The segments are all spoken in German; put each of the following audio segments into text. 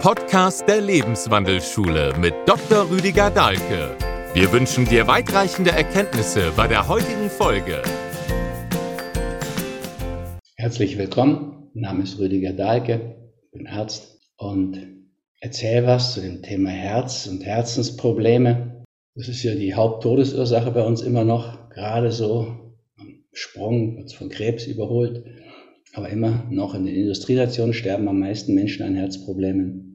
Podcast der Lebenswandelschule mit Dr. Rüdiger Dahlke. Wir wünschen dir weitreichende Erkenntnisse bei der heutigen Folge. Herzlich willkommen. Mein Name ist Rüdiger Dahlke, ich bin Arzt und erzähle was zu dem Thema Herz und Herzensprobleme. Das ist ja die Haupttodesursache bei uns immer noch, gerade so am Sprung, wird von Krebs überholt. Aber immer noch in den Industrienationen sterben am meisten Menschen an Herzproblemen.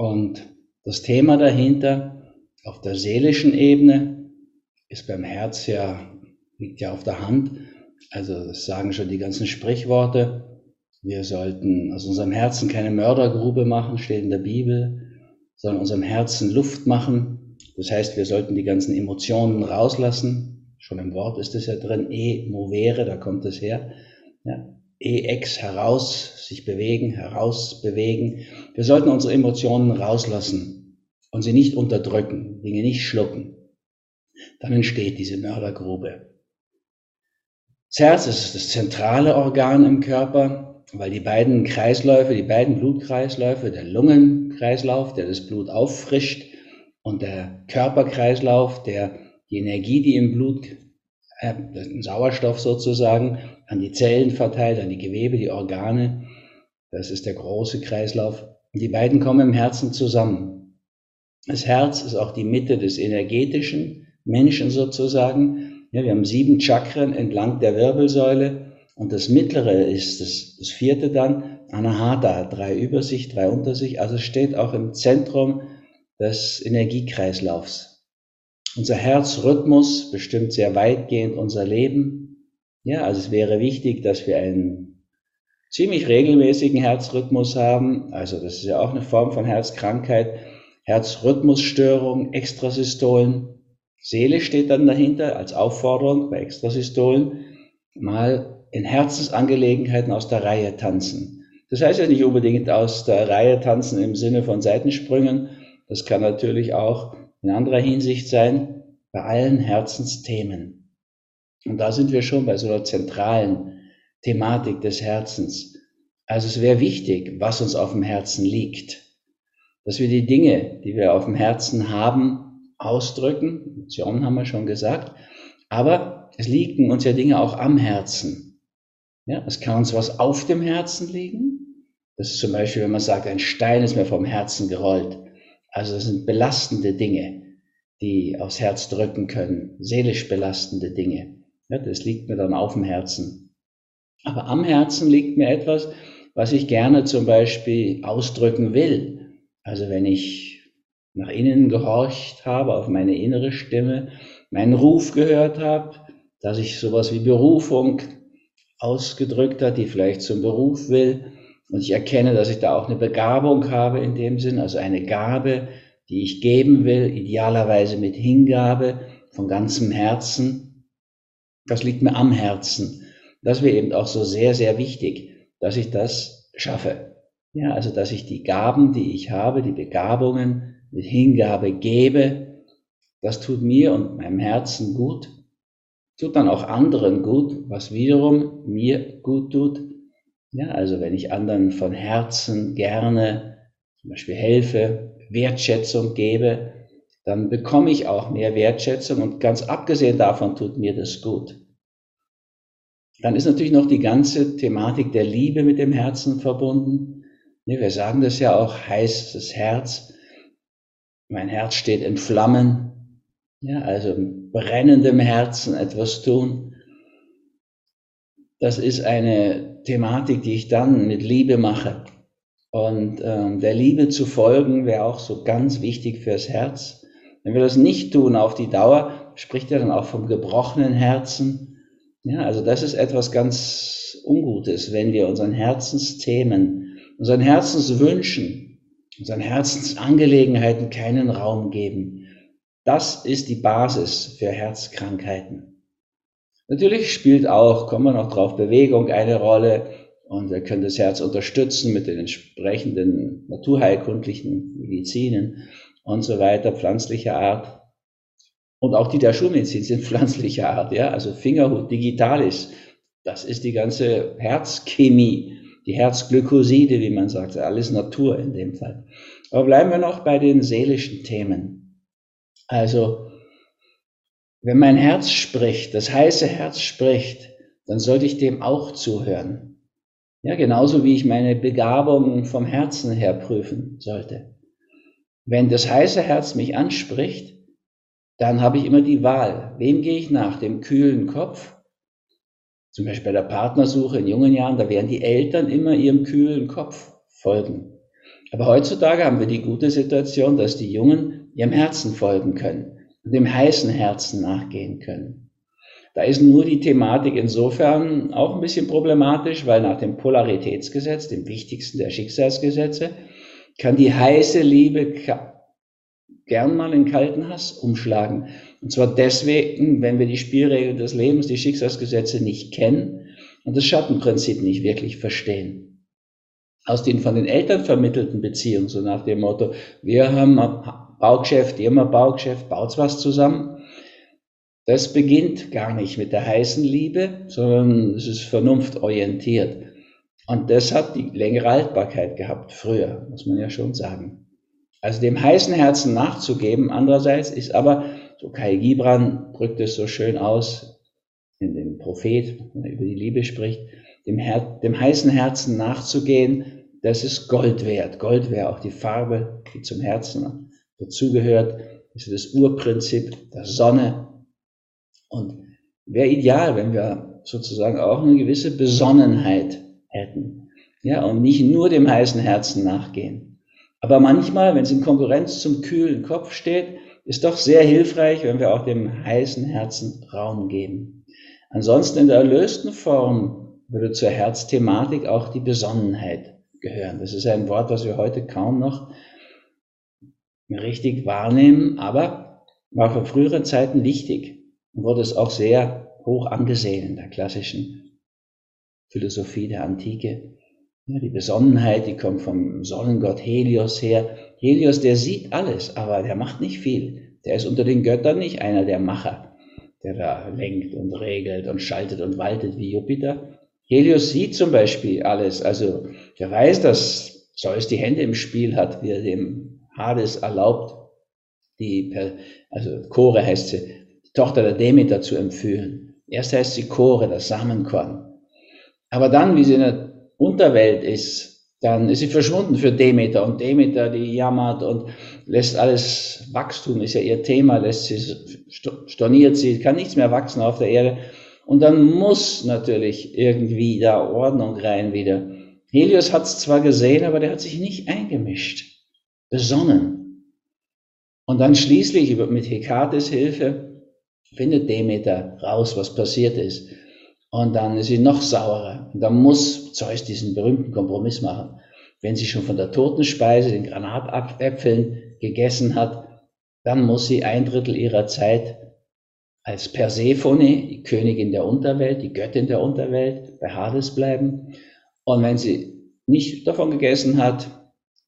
Und das Thema dahinter auf der seelischen Ebene ist beim Herz ja, liegt ja auf der Hand. Also das sagen schon die ganzen Sprichworte. Wir sollten aus unserem Herzen keine Mördergrube machen, steht in der Bibel, sondern unserem Herzen Luft machen. Das heißt, wir sollten die ganzen Emotionen rauslassen. Schon im Wort ist es ja drin, e movere, da kommt es her. Ja, EX heraus, sich bewegen, herausbewegen. Wir sollten unsere Emotionen rauslassen und sie nicht unterdrücken, Dinge nicht schlucken. Dann entsteht diese Mördergrube. Das Herz ist das zentrale Organ im Körper, weil die beiden Kreisläufe, die beiden Blutkreisläufe, der Lungenkreislauf, der das Blut auffrischt, und der Körperkreislauf, der die Energie, die im Blut äh, Sauerstoff sozusagen an die Zellen verteilt, an die Gewebe, die Organe. Das ist der große Kreislauf. Die beiden kommen im Herzen zusammen. Das Herz ist auch die Mitte des energetischen Menschen sozusagen. Ja, wir haben sieben Chakren entlang der Wirbelsäule und das mittlere ist das, das vierte dann, Anahata, drei über sich, drei unter sich. Also steht auch im Zentrum des Energiekreislaufs. Unser Herzrhythmus bestimmt sehr weitgehend unser Leben. Ja, also es wäre wichtig, dass wir einen ziemlich regelmäßigen Herzrhythmus haben. Also das ist ja auch eine Form von Herzkrankheit. Herzrhythmusstörung, Extrasystolen. Seele steht dann dahinter als Aufforderung bei Extrasystolen. Mal in Herzensangelegenheiten aus der Reihe tanzen. Das heißt ja nicht unbedingt aus der Reihe tanzen im Sinne von Seitensprüngen. Das kann natürlich auch in anderer Hinsicht sein, bei allen Herzensthemen. Und da sind wir schon bei so einer zentralen Thematik des Herzens. Also es wäre wichtig, was uns auf dem Herzen liegt, dass wir die Dinge, die wir auf dem Herzen haben, ausdrücken. Emotionen haben wir schon gesagt. Aber es liegen uns ja Dinge auch am Herzen. Ja, es kann uns was auf dem Herzen liegen. Das ist zum Beispiel, wenn man sagt, ein Stein ist mir vom Herzen gerollt. Also das sind belastende Dinge, die aufs Herz drücken können, seelisch belastende Dinge. Ja, das liegt mir dann auf dem Herzen. Aber am Herzen liegt mir etwas, was ich gerne zum Beispiel ausdrücken will. Also wenn ich nach innen gehorcht habe, auf meine innere Stimme, meinen Ruf gehört habe, dass ich sowas wie Berufung ausgedrückt hat, die vielleicht zum Beruf will, und ich erkenne, dass ich da auch eine Begabung habe in dem Sinn, also eine Gabe, die ich geben will, idealerweise mit Hingabe von ganzem Herzen. Das liegt mir am Herzen. Das wäre eben auch so sehr, sehr wichtig, dass ich das schaffe. Ja, also dass ich die Gaben, die ich habe, die Begabungen mit Hingabe gebe, das tut mir und meinem Herzen gut, tut dann auch anderen gut, was wiederum mir gut tut ja, also wenn ich anderen von Herzen gerne zum Beispiel helfe, Wertschätzung gebe, dann bekomme ich auch mehr Wertschätzung und ganz abgesehen davon tut mir das gut. Dann ist natürlich noch die ganze Thematik der Liebe mit dem Herzen verbunden. Wir sagen das ja auch, heißes Herz. Mein Herz steht in Flammen. Ja, also brennendem Herzen etwas tun. Das ist eine Thematik, die ich dann mit Liebe mache. Und ähm, der Liebe zu folgen wäre auch so ganz wichtig fürs Herz. Wenn wir das nicht tun auf die Dauer, spricht er dann auch vom gebrochenen Herzen. Ja, also das ist etwas ganz Ungutes, wenn wir unseren Herzensthemen, unseren Herzenswünschen, unseren Herzensangelegenheiten keinen Raum geben. Das ist die Basis für Herzkrankheiten. Natürlich spielt auch, kommen wir noch drauf, Bewegung eine Rolle und wir können das Herz unterstützen mit den entsprechenden naturheilkundlichen Medizinen und so weiter, pflanzlicher Art. Und auch die der Schulmedizin sind pflanzlicher Art, ja, also Fingerhut, Digitalis, das ist die ganze Herzchemie. die Herzglykoside, wie man sagt, alles Natur in dem Fall. Aber bleiben wir noch bei den seelischen Themen. Also, wenn mein Herz spricht, das heiße Herz spricht, dann sollte ich dem auch zuhören. Ja, genauso wie ich meine Begabung vom Herzen her prüfen sollte. Wenn das heiße Herz mich anspricht, dann habe ich immer die Wahl. Wem gehe ich nach? Dem kühlen Kopf? Zum Beispiel bei der Partnersuche in jungen Jahren, da werden die Eltern immer ihrem kühlen Kopf folgen. Aber heutzutage haben wir die gute Situation, dass die Jungen ihrem Herzen folgen können dem heißen Herzen nachgehen können. Da ist nur die Thematik insofern auch ein bisschen problematisch, weil nach dem Polaritätsgesetz, dem wichtigsten der Schicksalsgesetze, kann die heiße Liebe gern mal in kalten Hass umschlagen. Und zwar deswegen, wenn wir die Spielregeln des Lebens, die Schicksalsgesetze nicht kennen und das Schattenprinzip nicht wirklich verstehen. Aus den von den Eltern vermittelten Beziehungen, so nach dem Motto, wir haben Baugeschäft, ein Baugeschäft, baut was zusammen. Das beginnt gar nicht mit der heißen Liebe, sondern es ist vernunftorientiert. Und das hat die längere Haltbarkeit gehabt, früher, muss man ja schon sagen. Also dem heißen Herzen nachzugeben, andererseits ist aber, so Kai Gibran drückt es so schön aus, in dem Prophet, wenn er über die Liebe spricht, dem, Her dem heißen Herzen nachzugehen, das ist Gold wert. Gold wäre auch die Farbe, die zum Herzen dazugehört. Das ist das Urprinzip der Sonne. Und wäre ideal, wenn wir sozusagen auch eine gewisse Besonnenheit hätten. Ja, und nicht nur dem heißen Herzen nachgehen. Aber manchmal, wenn es in Konkurrenz zum kühlen Kopf steht, ist doch sehr hilfreich, wenn wir auch dem heißen Herzen Raum geben. Ansonsten in der erlösten Form würde zur Herzthematik auch die Besonnenheit gehören. Das ist ein Wort, was wir heute kaum noch richtig wahrnehmen, aber war für frühere Zeiten wichtig und wurde es auch sehr hoch angesehen in der klassischen Philosophie der Antike. Ja, die Besonnenheit, die kommt vom Sonnengott Helios her. Helios, der sieht alles, aber der macht nicht viel. Der ist unter den Göttern nicht einer der Macher, der da lenkt und regelt und schaltet und waltet wie Jupiter. Helios sieht zum Beispiel alles. Also der weiß, dass Zeus die Hände im Spiel hat, wie er dem Hades erlaubt, die, also Chore heißt sie, die Tochter der Demeter zu empführen. Erst heißt sie Chore, das Samenkorn. Aber dann, wie sie in der Unterwelt ist, dann ist sie verschwunden für Demeter und Demeter, die jammert und lässt alles Wachstum, ist ja ihr Thema, lässt sie, storniert sie, kann nichts mehr wachsen auf der Erde. Und dann muss natürlich irgendwie da Ordnung rein wieder. Helios hat es zwar gesehen, aber der hat sich nicht eingemischt, besonnen. Und dann schließlich mit Hekates Hilfe findet Demeter raus, was passiert ist. Und dann ist sie noch saurer. Und dann muss Zeus diesen berühmten Kompromiss machen. Wenn sie schon von der Totenspeise, den Granatäpfeln gegessen hat, dann muss sie ein Drittel ihrer Zeit als Persephone, die Königin der Unterwelt, die Göttin der Unterwelt, bei Hades bleiben. Und wenn sie nicht davon gegessen hat,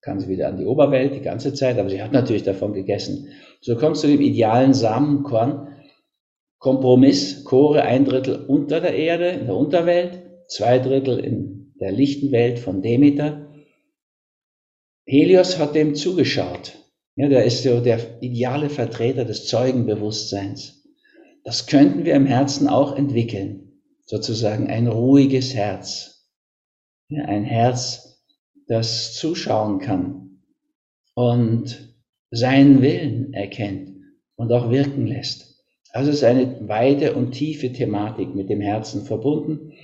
kann sie wieder an die Oberwelt die ganze Zeit, aber sie hat natürlich davon gegessen. So kommt zu dem idealen Samenkorn, Kompromiss, Chore ein Drittel unter der Erde, in der Unterwelt, zwei Drittel in der lichten Welt von Demeter. Helios hat dem zugeschaut. Ja, der ist so der ideale Vertreter des Zeugenbewusstseins. Das könnten wir im Herzen auch entwickeln. Sozusagen ein ruhiges Herz. Ja, ein Herz, das zuschauen kann und seinen Willen erkennt und auch wirken lässt. Also es ist eine weite und tiefe Thematik mit dem Herzen verbunden.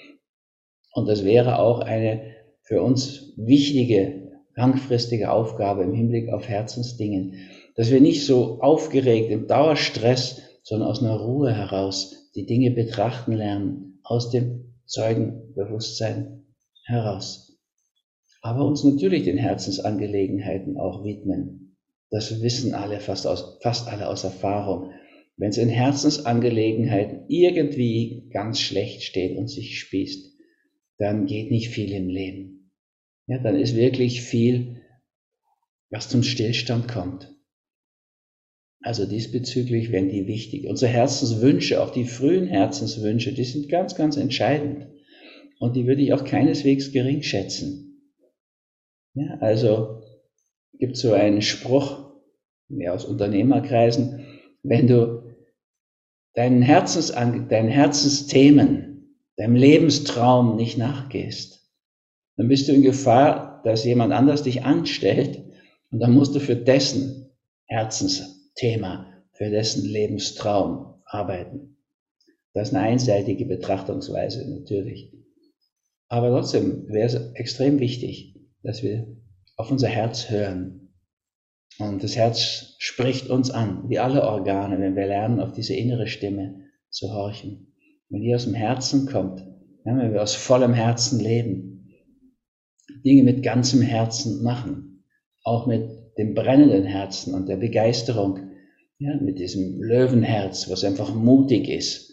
Und das wäre auch eine für uns wichtige, langfristige Aufgabe im Hinblick auf Herzensdingen, dass wir nicht so aufgeregt im Dauerstress, sondern aus einer Ruhe heraus die Dinge betrachten lernen, aus dem Zeugenbewusstsein heraus. Aber uns natürlich den Herzensangelegenheiten auch widmen. Das wissen alle fast, aus, fast alle aus Erfahrung. Wenn es in Herzensangelegenheiten irgendwie ganz schlecht steht und sich spießt, dann geht nicht viel im Leben. Ja, dann ist wirklich viel, was zum Stillstand kommt. Also diesbezüglich werden die wichtig. Unsere Herzenswünsche, auch die frühen Herzenswünsche, die sind ganz, ganz entscheidend. und die würde ich auch keineswegs gering schätzen. Ja, also gibt so einen Spruch, mehr aus Unternehmerkreisen, wenn du deinen, Herzens, deinen Herzensthemen, deinem Lebenstraum nicht nachgehst, dann bist du in Gefahr, dass jemand anders dich anstellt und dann musst du für dessen Herzensthema, für dessen Lebenstraum arbeiten. Das ist eine einseitige Betrachtungsweise natürlich. Aber trotzdem wäre es extrem wichtig, dass wir auf unser Herz hören. Und das Herz spricht uns an, wie alle Organe, wenn wir lernen, auf diese innere Stimme zu horchen. Wenn die aus dem Herzen kommt, ja, wenn wir aus vollem Herzen leben, Dinge mit ganzem Herzen machen, auch mit dem brennenden Herzen und der Begeisterung, ja, mit diesem Löwenherz, was einfach mutig ist.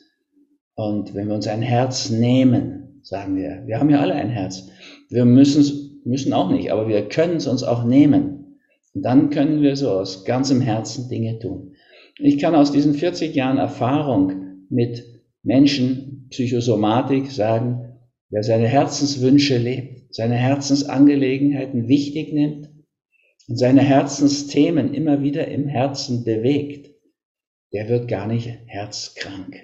Und wenn wir uns ein Herz nehmen, sagen wir, wir haben ja alle ein Herz, wir müssen, müssen auch nicht, aber wir können es uns auch nehmen. Und dann können wir so aus ganzem Herzen Dinge tun. Ich kann aus diesen 40 Jahren Erfahrung mit Menschen, Psychosomatik sagen, wer seine Herzenswünsche lebt, seine Herzensangelegenheiten wichtig nimmt, und seine Herzensthemen immer wieder im Herzen bewegt, der wird gar nicht herzkrank.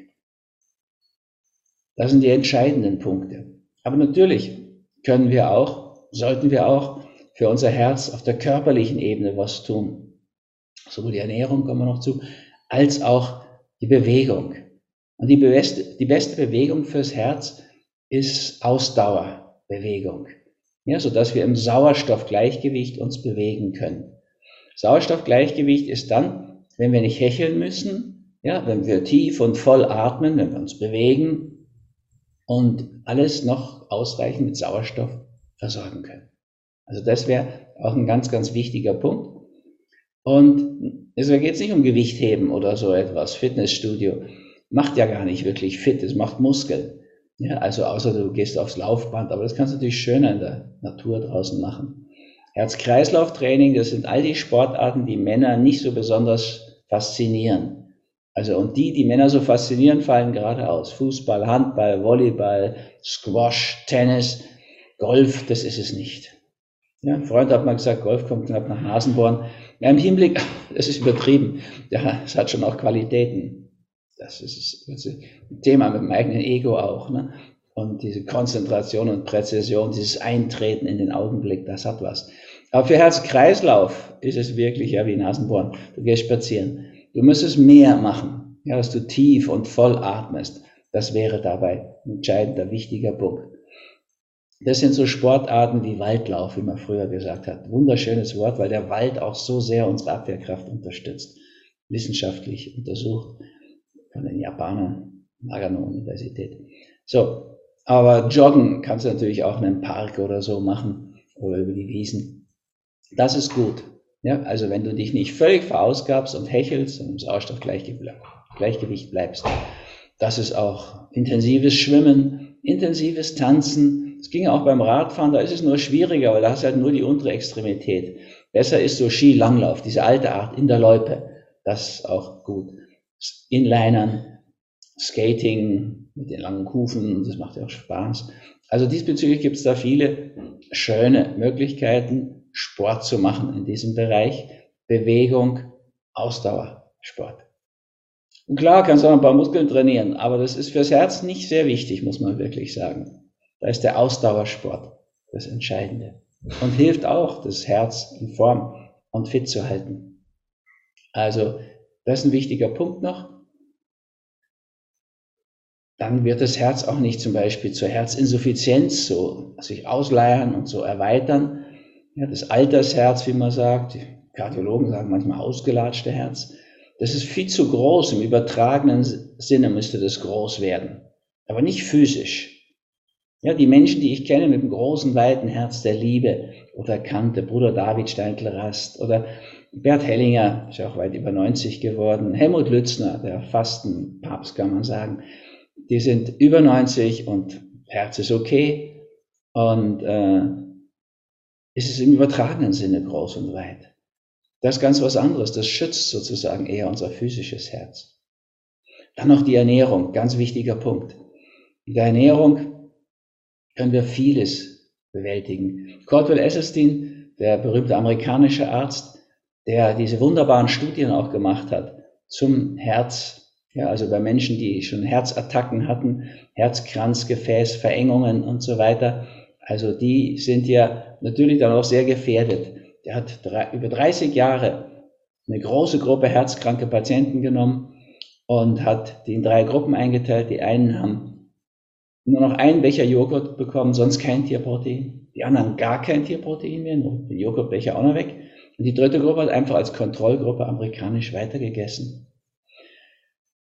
Das sind die entscheidenden Punkte. Aber natürlich können wir auch, sollten wir auch für unser Herz auf der körperlichen Ebene was tun. Sowohl die Ernährung kommen wir noch zu, als auch die Bewegung. Und die beste, die beste Bewegung fürs Herz ist Ausdauerbewegung ja, so dass wir im Sauerstoffgleichgewicht uns bewegen können. Sauerstoffgleichgewicht ist dann, wenn wir nicht hecheln müssen, ja, wenn wir tief und voll atmen, wenn wir uns bewegen und alles noch ausreichend mit Sauerstoff versorgen können. Also das wäre auch ein ganz, ganz wichtiger Punkt. Und es geht nicht um Gewichtheben oder so etwas. Fitnessstudio macht ja gar nicht wirklich fit, es macht Muskeln. Ja, also außer du gehst aufs Laufband, aber das kannst du natürlich schöner in der Natur draußen machen. Herz-Kreislauf-Training, das sind all die Sportarten, die Männer nicht so besonders faszinieren. Also und die, die Männer so faszinieren, fallen gerade aus. Fußball, Handball, Volleyball, Squash, Tennis, Golf, das ist es nicht. Ja, ein Freund hat mal gesagt, Golf kommt knapp nach Nasenbohren. Ja, Im Hinblick, das ist übertrieben. Ja, es hat schon auch Qualitäten. Das ist ein Thema mit dem eigenen Ego auch. Ne? Und diese Konzentration und Präzision, dieses Eintreten in den Augenblick, das hat was. Aber für Herz-Kreislauf ist es wirklich ja wie Nasenbohren. Du gehst spazieren. Du müsstest mehr machen, ja, dass du tief und voll atmest. Das wäre dabei ein entscheidender, wichtiger Punkt. Das sind so Sportarten wie Waldlauf, wie man früher gesagt hat. Wunderschönes Wort, weil der Wald auch so sehr unsere Abwehrkraft unterstützt. Wissenschaftlich untersucht von den Japanern, Nagano-Universität. So, aber joggen kannst du natürlich auch in einem Park oder so machen oder über die Wiesen. Das ist gut. Ja, also wenn du dich nicht völlig verausgabst und hechelst und im Sauerstoffgleichgewicht bleibst. Das ist auch intensives Schwimmen, intensives Tanzen. Es ging auch beim Radfahren, da ist es nur schwieriger, weil da hast du halt nur die untere Extremität. Besser ist so Skilanglauf, diese alte Art in der Loipe. Das ist auch gut. Inlinern, Skating mit den langen Kufen, das macht ja auch Spaß. Also diesbezüglich gibt es da viele schöne Möglichkeiten, Sport zu machen in diesem Bereich. Bewegung, Ausdauer, Sport. Und klar kannst du auch ein paar Muskeln trainieren, aber das ist fürs Herz nicht sehr wichtig, muss man wirklich sagen. Da ist der Ausdauersport das Entscheidende und hilft auch, das Herz in Form und fit zu halten. Also das ist ein wichtiger Punkt noch. Dann wird das Herz auch nicht zum Beispiel zur Herzinsuffizienz so sich ausleiern und so erweitern. Ja, das Altersherz, wie man sagt, die Kardiologen sagen manchmal ausgelatschte Herz, das ist viel zu groß. Im übertragenen Sinne müsste das groß werden, aber nicht physisch. Ja, die Menschen, die ich kenne mit dem großen, weiten Herz der Liebe oder Kante, Bruder David Steintl-Rast oder Bert Hellinger ist ja auch weit über 90 geworden. Helmut Lützner, der Fastenpapst, kann man sagen. Die sind über 90 und Herz ist okay. Und äh, ist es im übertragenen Sinne groß und weit. Das ist ganz was anderes. Das schützt sozusagen eher unser physisches Herz. Dann noch die Ernährung, ganz wichtiger Punkt. In der Ernährung können wir vieles bewältigen. Caldwell Esselstyn, der berühmte amerikanische Arzt, der diese wunderbaren Studien auch gemacht hat zum Herz, ja, also bei Menschen, die schon Herzattacken hatten, Herzkranzgefäß, Verengungen und so weiter. Also die sind ja natürlich dann auch sehr gefährdet. Der hat drei, über 30 Jahre eine große Gruppe herzkranke Patienten genommen und hat die in drei Gruppen eingeteilt. Die einen haben nur noch einen Becher Joghurt bekommen, sonst kein Tierprotein. Die anderen gar kein Tierprotein mehr, nur den Joghurtbecher auch noch weg. Und die dritte Gruppe hat einfach als Kontrollgruppe amerikanisch weitergegessen.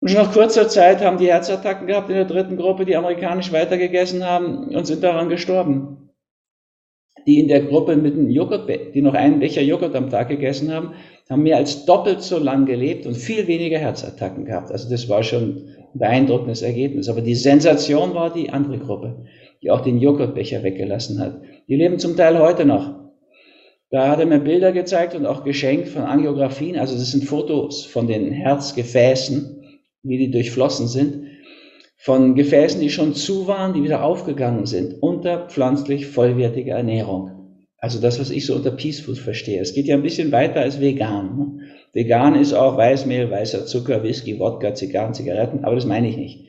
Und schon nach kurzer Zeit haben die Herzattacken gehabt in der dritten Gruppe, die amerikanisch weitergegessen haben und sind daran gestorben. Die in der Gruppe mit dem Joghurt, die noch einen Becher Joghurt am Tag gegessen haben, haben mehr als doppelt so lang gelebt und viel weniger Herzattacken gehabt. Also das war schon ein beeindruckendes Ergebnis. Aber die Sensation war die andere Gruppe, die auch den Joghurtbecher weggelassen hat. Die leben zum Teil heute noch. Da hat er mir Bilder gezeigt und auch geschenkt von Angiografien. Also das sind Fotos von den Herzgefäßen, wie die durchflossen sind. Von Gefäßen, die schon zu waren, die wieder aufgegangen sind, unter pflanzlich vollwertiger Ernährung. Also das, was ich so unter Peace Food verstehe. Es geht ja ein bisschen weiter als vegan. Ne? Vegan ist auch Weißmehl, weißer Zucker, Whisky, Wodka, Zigarren, Zigaretten, aber das meine ich nicht.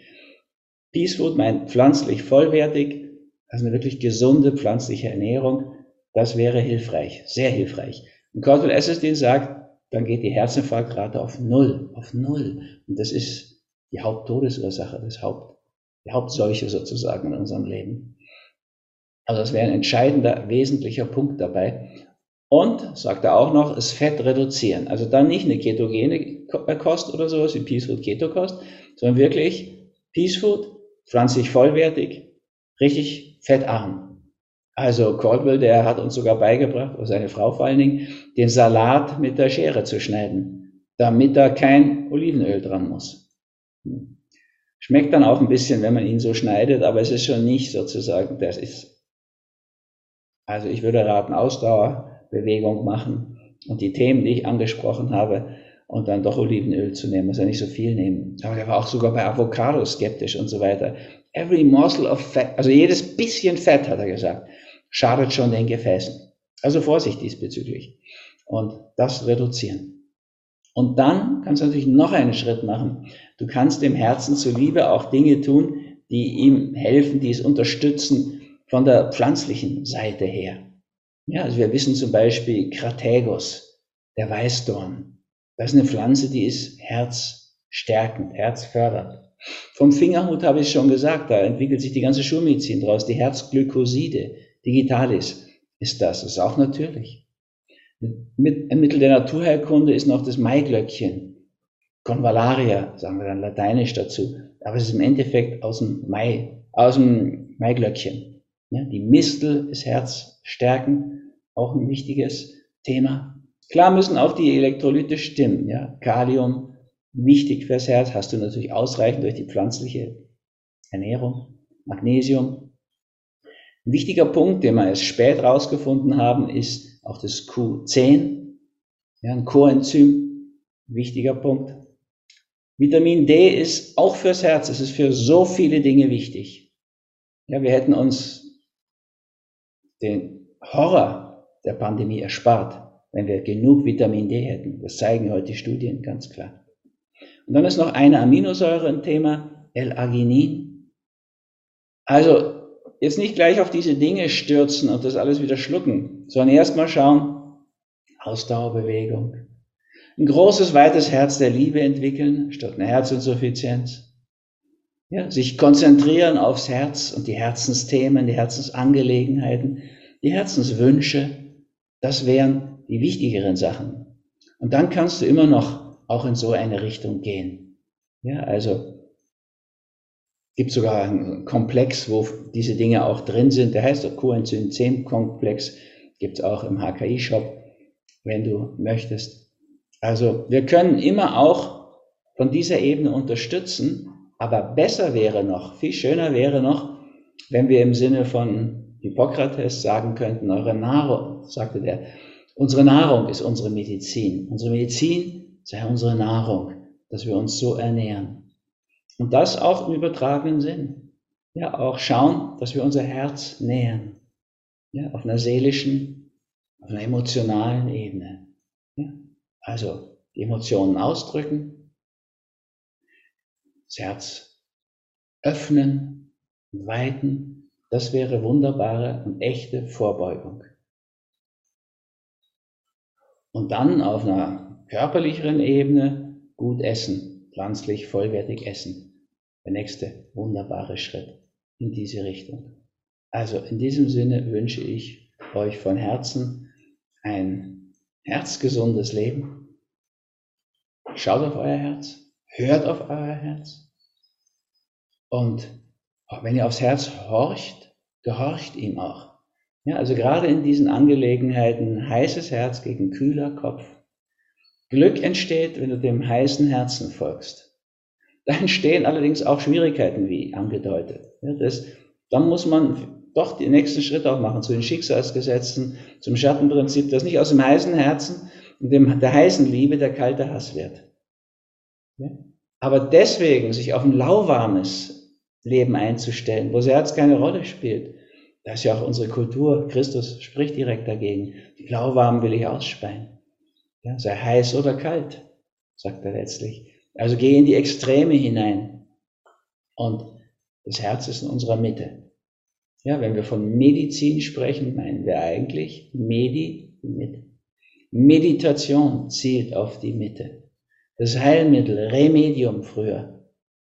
Peace Food meint pflanzlich vollwertig, also eine wirklich gesunde pflanzliche Ernährung das wäre hilfreich, sehr hilfreich. Und Cordell Esselstyn sagt, dann geht die Herzinfarktrate auf Null, auf Null. Und das ist die Haupttodesursache, das Haupt, die Hauptseuche sozusagen in unserem Leben. Also das wäre ein entscheidender, wesentlicher Punkt dabei. Und, sagt er auch noch, das Fett reduzieren. Also dann nicht eine ketogene Kost oder sowas wie Peace Food Keto Kost, sondern wirklich Peace Food, pflanzlich vollwertig, richtig fettarm. Also Caldwell, der hat uns sogar beigebracht, oder seine Frau vor allen Dingen, den Salat mit der Schere zu schneiden, damit da kein Olivenöl dran muss. Hm. Schmeckt dann auch ein bisschen, wenn man ihn so schneidet, aber es ist schon nicht sozusagen, das ist. Also ich würde raten, Ausdauerbewegung machen und die Themen, die ich angesprochen habe, und dann doch Olivenöl zu nehmen, muss ja nicht so viel nehmen. Aber er war auch sogar bei Avocado skeptisch und so weiter. Every morsel of fat, also jedes bisschen Fett, hat er gesagt, schadet schon den Gefäßen. Also Vorsicht diesbezüglich. Und das reduzieren. Und dann kannst du natürlich noch einen Schritt machen. Du kannst dem Herzen zuliebe auch Dinge tun, die ihm helfen, die es unterstützen von der pflanzlichen Seite her. Ja, also wir wissen zum Beispiel Kratagos, der Weißdorn. Das ist eine Pflanze, die ist herzstärkend, herzfördernd. Vom Fingerhut habe ich schon gesagt, da entwickelt sich die ganze Schulmedizin draus, die Herzglykoside, Digitalis ist das. Das ist auch natürlich. Mit, ein Mittel der Naturheilkunde ist noch das Maiglöckchen. Convallaria, sagen wir dann lateinisch dazu. Aber es ist im Endeffekt aus dem Mai, aus dem Maiglöckchen. Ja, die Mistel ist Herzstärken, auch ein wichtiges Thema. Klar müssen auch die Elektrolyte stimmen. Ja, Kalium, wichtig fürs Herz, hast du natürlich ausreichend durch die pflanzliche Ernährung. Magnesium, ein wichtiger Punkt, den wir erst spät herausgefunden haben, ist auch das Q10, ja, ein Coenzym, wichtiger Punkt. Vitamin D ist auch fürs Herz, es ist für so viele Dinge wichtig. Ja, wir hätten uns den Horror der Pandemie erspart, wenn wir genug Vitamin D hätten. Das zeigen heute die Studien ganz klar. Und dann ist noch eine Aminosäure ein Thema, L-Arginin. Also jetzt nicht gleich auf diese Dinge stürzen und das alles wieder schlucken, sondern erstmal schauen, Ausdauerbewegung. Ein großes, weites Herz der Liebe entwickeln, statt eine Herzinsuffizienz. Ja, sich konzentrieren aufs Herz und die Herzensthemen, die Herzensangelegenheiten, die Herzenswünsche. Das wären die wichtigeren Sachen. Und dann kannst du immer noch auch in so eine Richtung gehen. Ja, also gibt sogar einen Komplex, wo diese Dinge auch drin sind. Der heißt Coenzym 10 Komplex. Gibt es auch im HKI-Shop, wenn du möchtest. Also wir können immer auch von dieser Ebene unterstützen, aber besser wäre noch, viel schöner wäre noch, wenn wir im Sinne von Hippokrates sagen könnten, eure Nahrung, sagte der, unsere Nahrung ist unsere Medizin. Unsere Medizin sei unsere Nahrung, dass wir uns so ernähren. Und das auch im übertragenen Sinn. ja auch schauen, dass wir unser Herz nähern. Ja, auf einer seelischen, auf einer emotionalen Ebene. Ja, also die Emotionen ausdrücken, das Herz öffnen, weiten, das wäre wunderbare und echte Vorbeugung. Und dann auf einer körperlicheren Ebene gut essen, pflanzlich vollwertig essen. Der nächste wunderbare Schritt in diese Richtung. Also in diesem Sinne wünsche ich euch von Herzen ein herzgesundes Leben. Schaut auf euer Herz, hört auf euer Herz. Und wenn ihr aufs Herz horcht, gehorcht ihm auch. Ja, also gerade in diesen Angelegenheiten heißes Herz gegen kühler Kopf. Glück entsteht, wenn du dem heißen Herzen folgst. Da entstehen allerdings auch Schwierigkeiten, wie angedeutet. Ja, das, dann muss man doch die nächsten Schritte auch machen zu den Schicksalsgesetzen, zum Schattenprinzip, dass nicht aus dem heißen Herzen und dem, der heißen Liebe der kalte Hass wird. Ja? Aber deswegen sich auf ein lauwarmes Leben einzustellen, wo das Herz keine Rolle spielt, das ist ja auch unsere Kultur. Christus spricht direkt dagegen. Die lauwarmen will ich ausspeien. Ja, sei heiß oder kalt, sagt er letztlich. Also geh in die Extreme hinein. Und das Herz ist in unserer Mitte. Ja, wenn wir von Medizin sprechen, meinen wir eigentlich Medi, Mitte. Meditation zielt auf die Mitte. Das Heilmittel, Remedium früher.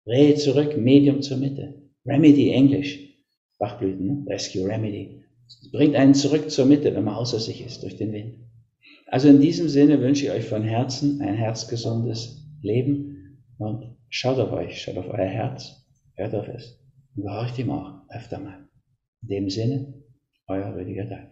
Re zurück, Medium zur Mitte. Remedy Englisch. Bachblüten, ne? Rescue Remedy. Das bringt einen zurück zur Mitte, wenn man außer sich ist durch den Wind. Also in diesem Sinne wünsche ich euch von Herzen ein herzgesundes Leben und schaut auf euch, schaut auf euer Herz, hört auf es und gehorcht ihm auch öfter mal. In dem Sinne, euer Rüdiger Dahl.